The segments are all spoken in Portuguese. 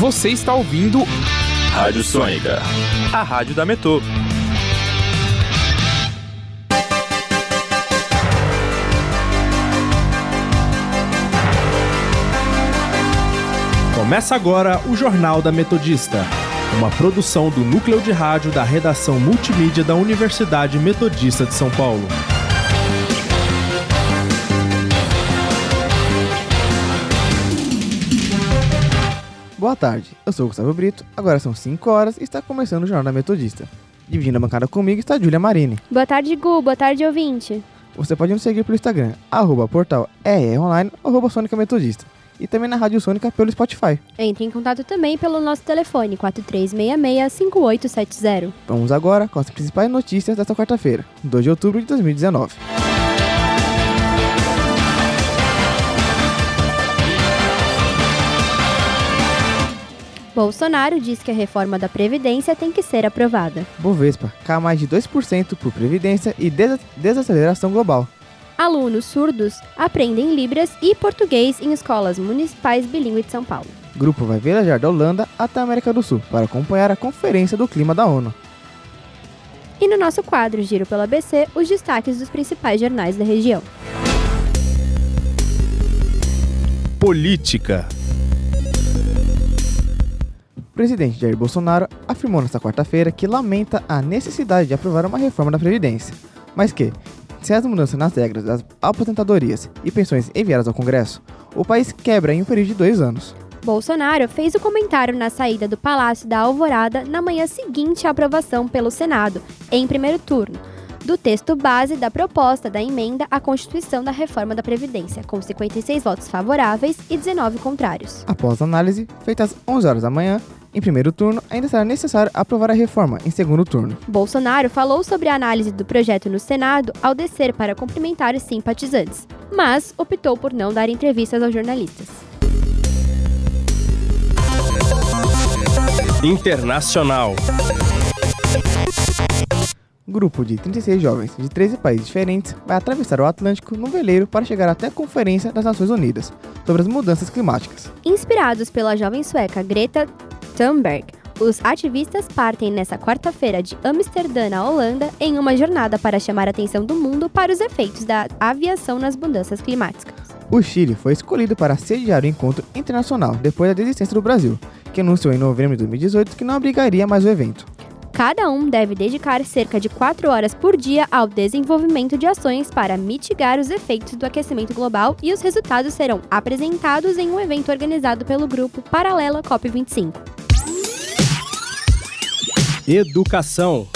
Você está ouvindo Rádio Sônica, a rádio da Metô. Começa agora o Jornal da Metodista, uma produção do núcleo de rádio da redação multimídia da Universidade Metodista de São Paulo. Boa tarde, eu sou o Gustavo Brito, agora são 5 horas e está começando o Jornal da Metodista. Dividindo a bancada comigo está a Júlia Marini. Boa tarde, Gu. Boa tarde, ouvinte. Você pode nos seguir pelo Instagram, arroba portal online, arroba Sônica Metodista. E também na Rádio Sônica pelo Spotify. Entre em contato também pelo nosso telefone 4366-5870. Vamos agora com as principais notícias desta quarta-feira, 2 de outubro de 2019. Bolsonaro diz que a reforma da Previdência tem que ser aprovada. Bovespa cai mais de 2% por Previdência e des desaceleração global. Alunos surdos aprendem Libras e português em escolas municipais bilíngue de São Paulo. Grupo vai viajar da Holanda até a América do Sul para acompanhar a Conferência do Clima da ONU. E no nosso quadro Giro pela ABC, os destaques dos principais jornais da região. Política. O presidente Jair Bolsonaro afirmou nesta quarta-feira que lamenta a necessidade de aprovar uma reforma da Previdência, mas que, se as mudanças nas regras das aposentadorias e pensões enviadas ao Congresso, o país quebra em um período de dois anos. Bolsonaro fez o comentário na saída do Palácio da Alvorada na manhã seguinte à aprovação pelo Senado, em primeiro turno, do texto base da proposta da emenda à Constituição da Reforma da Previdência, com 56 votos favoráveis e 19 contrários. Após a análise, feita às 11 horas da manhã, em primeiro turno, ainda será necessário aprovar a reforma em segundo turno. Bolsonaro falou sobre a análise do projeto no Senado ao descer para cumprimentar os simpatizantes, mas optou por não dar entrevistas aos jornalistas. Internacional. Grupo de 36 jovens de 13 países diferentes vai atravessar o Atlântico num veleiro para chegar até a Conferência das Nações Unidas sobre as mudanças climáticas. Inspirados pela jovem sueca Greta Thunberg, os ativistas partem nesta quarta-feira de Amsterdã, na Holanda, em uma jornada para chamar a atenção do mundo para os efeitos da aviação nas mudanças climáticas. O Chile foi escolhido para sediar o encontro internacional depois da desistência do Brasil, que anunciou em novembro de 2018 que não abrigaria mais o evento. Cada um deve dedicar cerca de 4 horas por dia ao desenvolvimento de ações para mitigar os efeitos do aquecimento global e os resultados serão apresentados em um evento organizado pelo grupo Paralela COP25. Educação.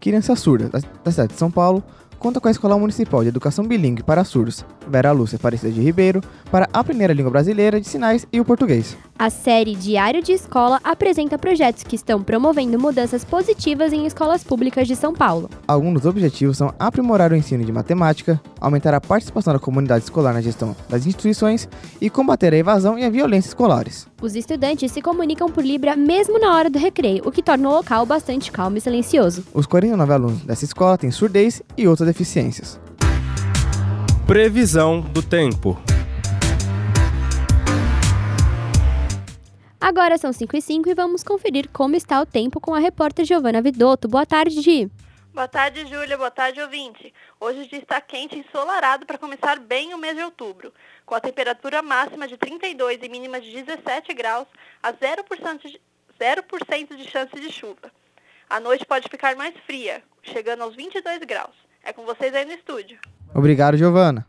Criança surda da cidade de São Paulo conta com a Escola Municipal de Educação Bilingue para Surdos, Vera Lúcia Aparecida de Ribeiro, para aprender a língua brasileira de sinais e o português. A série Diário de Escola apresenta projetos que estão promovendo mudanças positivas em escolas públicas de São Paulo. Alguns dos objetivos são aprimorar o ensino de matemática, aumentar a participação da comunidade escolar na gestão das instituições e combater a evasão e a violência escolares. Os estudantes se comunicam por Libra mesmo na hora do recreio, o que torna o local bastante calmo e silencioso. Os 49 alunos dessa escola têm surdez e outras deficiências. Previsão do tempo. Agora são 5 e 5 e vamos conferir como está o tempo com a repórter Giovana Vidotto. Boa tarde, Gi. Boa tarde, Júlia. Boa tarde, ouvinte. Hoje o dia está quente e ensolarado para começar bem o mês de outubro, com a temperatura máxima de 32 e mínima de 17 graus, a 0% de, 0 de chance de chuva. A noite pode ficar mais fria, chegando aos 22 graus. É com vocês aí no estúdio. Obrigado, Giovana.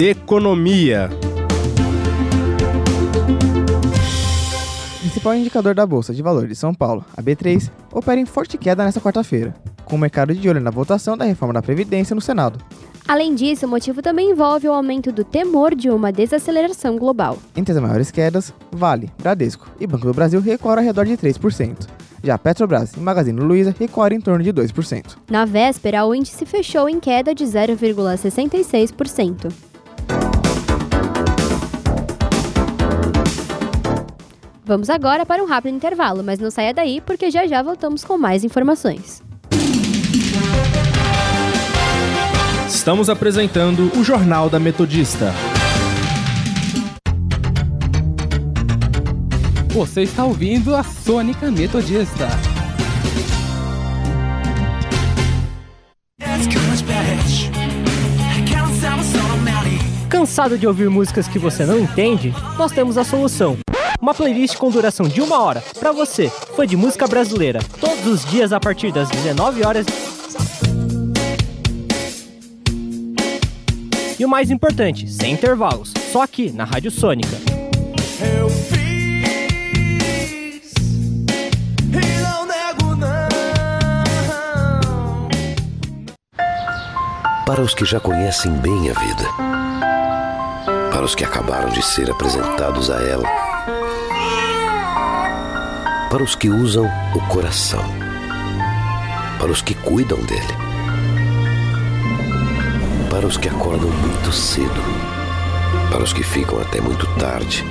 Economia. Principal indicador da Bolsa de Valores de São Paulo, a B3, opera em forte queda nesta quarta-feira, com o mercado de olho na votação da reforma da Previdência no Senado. Além disso, o motivo também envolve o aumento do temor de uma desaceleração global. Entre as maiores quedas, Vale, Bradesco e Banco do Brasil recuaram ao redor de 3%. Já Petrobras e Magazine Luiza recuaram em torno de 2%. Na véspera, o índice fechou em queda de 0,66%. Vamos agora para um rápido intervalo, mas não saia daí porque já já voltamos com mais informações. Estamos apresentando o Jornal da Metodista. Você está ouvindo a Sônica Metodista. Cansado de ouvir músicas que você não entende? Nós temos a solução. Uma playlist com duração de uma hora, para você, fã de música brasileira, todos os dias a partir das 19 horas. E o mais importante, sem intervalos, só aqui na Rádio Sônica. Eu fiz, e não nego não. Para os que já conhecem bem a vida, para os que acabaram de ser apresentados a ela, para os que usam o coração, para os que cuidam dele. Para os que acordam muito cedo, para os que ficam até muito tarde,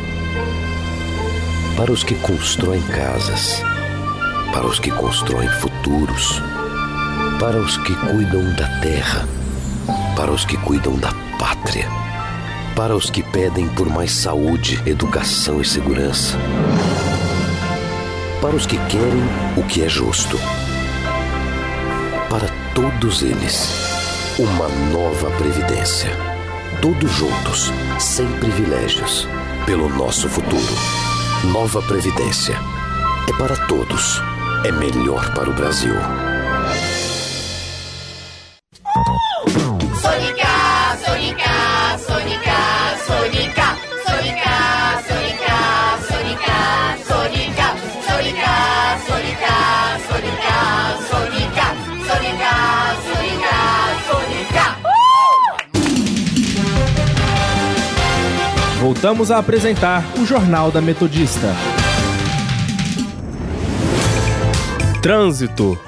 para os que constroem casas, para os que constroem futuros, para os que cuidam da terra, para os que cuidam da pátria, para os que pedem por mais saúde, educação e segurança, para os que querem o que é justo, para todos eles uma nova Previdência. Todos juntos, sem privilégios, pelo nosso futuro. Nova Previdência. É para todos. É melhor para o Brasil. Voltamos a apresentar o Jornal da Metodista. Trânsito.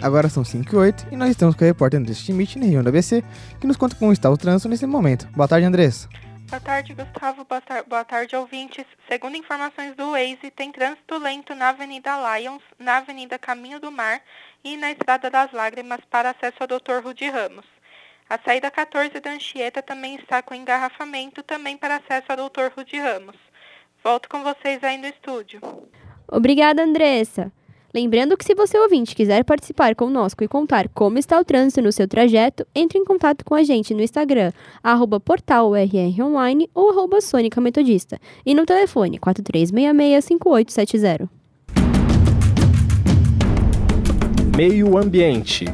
Agora são 5 e 8 e nós estamos com a repórter Andressa Schmidt, na região da ABC, que nos conta como está o trânsito nesse momento. Boa tarde, Andressa. Boa tarde, Gustavo. Boa, tar boa tarde, ouvintes. Segundo informações do Waze, tem trânsito lento na Avenida Lions, na Avenida Caminho do Mar e na Estrada das Lágrimas para acesso ao Dr. Rudi Ramos. A saída 14 da Anchieta também está com engarrafamento, também para acesso ao Dr. Rudi Ramos. Volto com vocês aí no estúdio. Obrigada, Andressa. Lembrando que se você ouvinte quiser participar conosco e contar como está o trânsito no seu trajeto, entre em contato com a gente no Instagram, arroba ou arroba Sônica Metodista, e no telefone 4366-5870. Meio Ambiente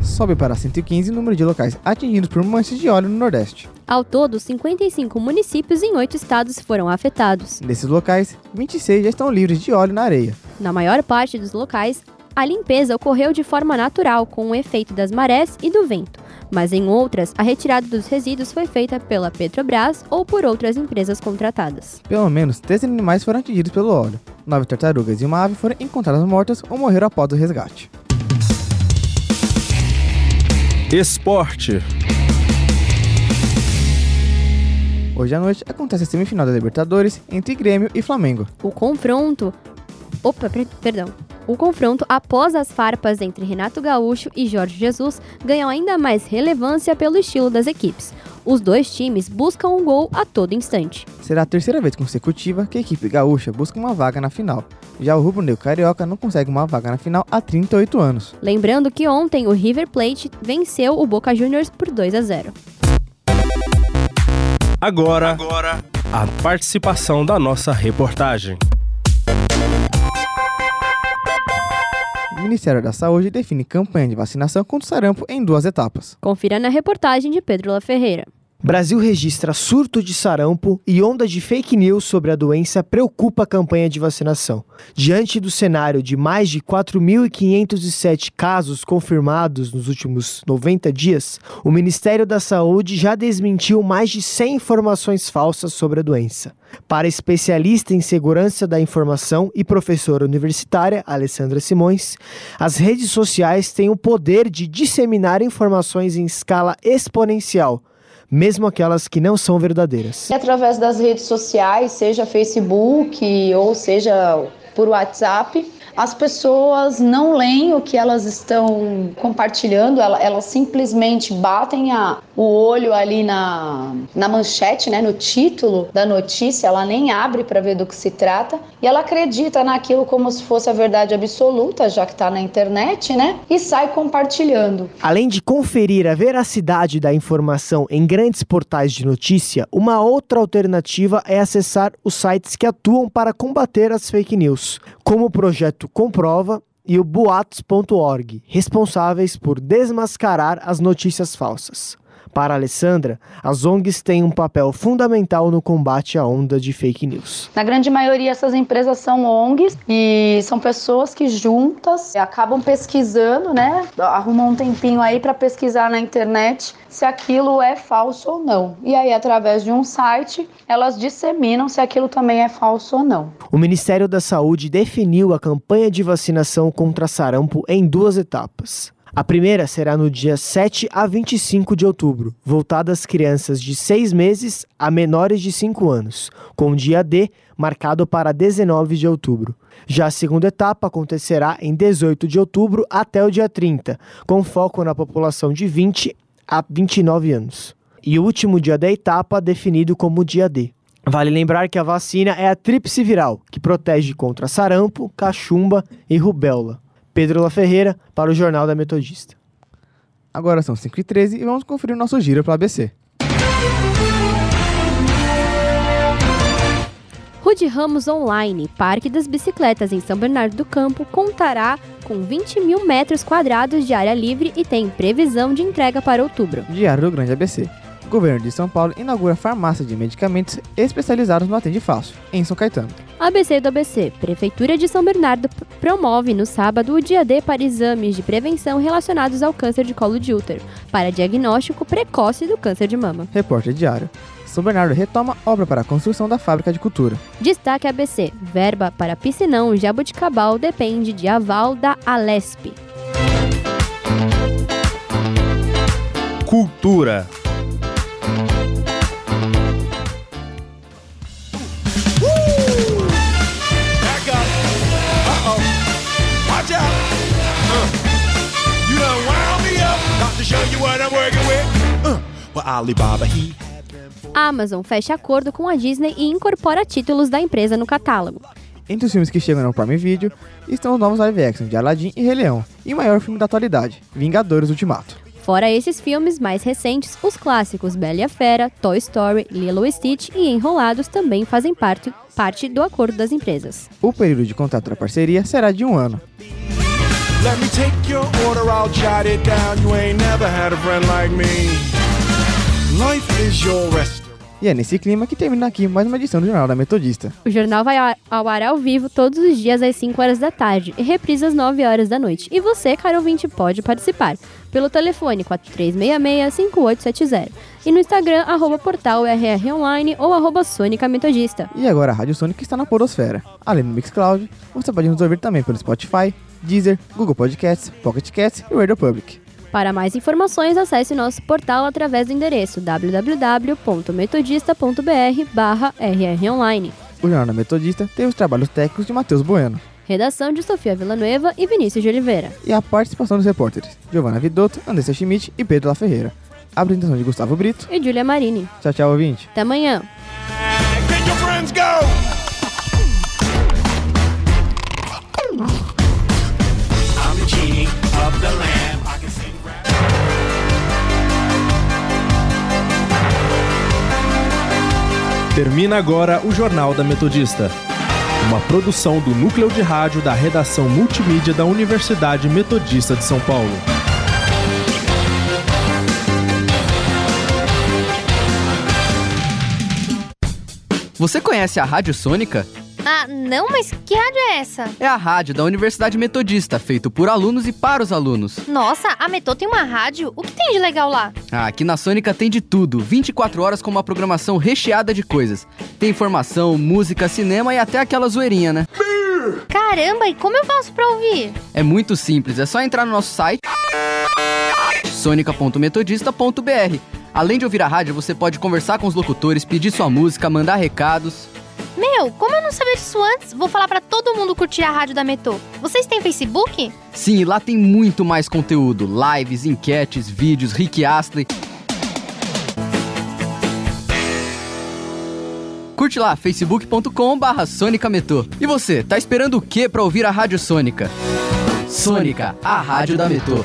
sobe para 115 o número de locais atingidos por manchas de óleo no Nordeste. Ao todo, 55 municípios em 8 estados foram afetados. Desses locais, 26 já estão livres de óleo na areia. Na maior parte dos locais, a limpeza ocorreu de forma natural, com o efeito das marés e do vento, mas em outras, a retirada dos resíduos foi feita pela Petrobras ou por outras empresas contratadas. Pelo menos 13 animais foram atingidos pelo óleo. Nove tartarugas e uma ave foram encontradas mortas ou morreram após o resgate. Esporte. Hoje à noite acontece a semifinal da Libertadores entre Grêmio e Flamengo. O confronto. Opa, perdão. O confronto após as farpas entre Renato Gaúcho e Jorge Jesus ganham ainda mais relevância pelo estilo das equipes. Os dois times buscam um gol a todo instante. Será a terceira vez consecutiva que a equipe gaúcha busca uma vaga na final. Já o Rubro Negro Carioca não consegue uma vaga na final há 38 anos. Lembrando que ontem o River Plate venceu o Boca Juniors por 2 a 0. Agora, Agora, a participação da nossa reportagem. Ministério da Saúde define campanha de vacinação contra o sarampo em duas etapas. Confira na reportagem de Pedro La Ferreira. Brasil registra surto de sarampo e onda de fake news sobre a doença preocupa a campanha de vacinação. Diante do cenário de mais de 4.507 casos confirmados nos últimos 90 dias, o Ministério da Saúde já desmentiu mais de 100 informações falsas sobre a doença. Para especialista em segurança da informação e professora universitária Alessandra Simões, as redes sociais têm o poder de disseminar informações em escala exponencial mesmo aquelas que não são verdadeiras. Através das redes sociais, seja Facebook ou seja por WhatsApp, as pessoas não leem o que elas estão compartilhando, elas simplesmente batem a, o olho ali na, na manchete, né, no título da notícia, ela nem abre para ver do que se trata e ela acredita naquilo como se fosse a verdade absoluta, já que está na internet, né, e sai compartilhando. Além de conferir a veracidade da informação em grandes portais de notícia, uma outra alternativa é acessar os sites que atuam para combater as fake news, como o projeto Comprova e o boatos.org, responsáveis por desmascarar as notícias falsas. Para Alessandra, as ONGs têm um papel fundamental no combate à onda de fake news. Na grande maioria, essas empresas são ONGs e são pessoas que juntas acabam pesquisando, né? Arrumam um tempinho aí para pesquisar na internet se aquilo é falso ou não. E aí, através de um site, elas disseminam se aquilo também é falso ou não. O Ministério da Saúde definiu a campanha de vacinação contra sarampo em duas etapas. A primeira será no dia 7 a 25 de outubro, voltada às crianças de 6 meses a menores de 5 anos, com o dia D marcado para 19 de outubro. Já a segunda etapa acontecerá em 18 de outubro até o dia 30, com foco na população de 20 a 29 anos. E o último dia da etapa definido como dia D. Vale lembrar que a vacina é a tríplice viral, que protege contra sarampo, cachumba e rubéola. Pedro La Ferreira, para o Jornal da Metodista. Agora são 5h13 e vamos conferir o nosso giro para o ABC. Rude Ramos Online, Parque das Bicicletas em São Bernardo do Campo, contará com 20 mil metros quadrados de área livre e tem previsão de entrega para outubro. Diário do Grande ABC. O governo de São Paulo inaugura farmácia de medicamentos especializados no atende fácil, em São Caetano. ABC do ABC. Prefeitura de São Bernardo promove no sábado o dia D para exames de prevenção relacionados ao câncer de colo de útero, para diagnóstico precoce do câncer de mama. Repórter Diário. São Bernardo retoma obra para a construção da fábrica de cultura. Destaque ABC. Verba para piscinão Jabuticabal depende de aval da Alesp. Cultura. A Amazon fecha acordo com a Disney e incorpora títulos da empresa no catálogo. Entre os filmes que chegam no Prime Video estão os novos live action de Aladdin e Rei Leão, e o maior filme da atualidade, Vingadores Ultimato. Fora esses filmes mais recentes, os clássicos Bela e a Fera, Toy Story, Lilo e Stitch e Enrolados também fazem parte, parte do acordo das empresas. O período de contrato da parceria será de um ano. Let E é nesse clima que termina aqui mais uma edição do Jornal da Metodista. O jornal vai ao ar ao vivo todos os dias às 5 horas da tarde e reprisa às 9 horas da noite. E você, caro ouvinte, pode participar pelo telefone 4366-5870 e no Instagram, arroba portal RR Online ou arroba Sônica Metodista. E agora a Rádio Sônica está na Podosfera. Além do Mixcloud, você pode nos ouvir também pelo Spotify, Deezer, Google Podcasts, Pocket Casts e Radio Public. Para mais informações, acesse nosso portal através do endereço www.metodista.br/rronline. O Jornal da Metodista tem os trabalhos técnicos de Matheus Bueno. Redação de Sofia Villanueva e Vinícius de Oliveira. E a participação dos repórteres Giovanna Vidotto, Andressa Schmidt e Pedro La Ferreira. A apresentação de Gustavo Brito e Julia Marini. Tchau, tchau, ouvinte. Até amanhã. Termina agora o Jornal da Metodista. Uma produção do núcleo de rádio da redação multimídia da Universidade Metodista de São Paulo. Você conhece a Rádio Sônica? Ah, não, mas que rádio é essa? É a rádio da Universidade Metodista, feito por alunos e para os alunos. Nossa, a Metô tem uma rádio? O que tem de legal lá? Ah, aqui na Sônica tem de tudo, 24 horas com uma programação recheada de coisas. Tem informação, música, cinema e até aquela zoeirinha, né? Caramba, e como eu faço pra ouvir? É muito simples, é só entrar no nosso site sonica.metodista.br. Além de ouvir a rádio, você pode conversar com os locutores, pedir sua música, mandar recados. Meu, como eu não sabia disso antes? Vou falar pra todo mundo curtir a rádio da Metô. Vocês têm Facebook? Sim, lá tem muito mais conteúdo: lives, enquetes, vídeos, Rick Astley. Curte lá, facebook.com/barra. E você, tá esperando o que pra ouvir a Rádio Sônica? Sônica, a rádio da Metô.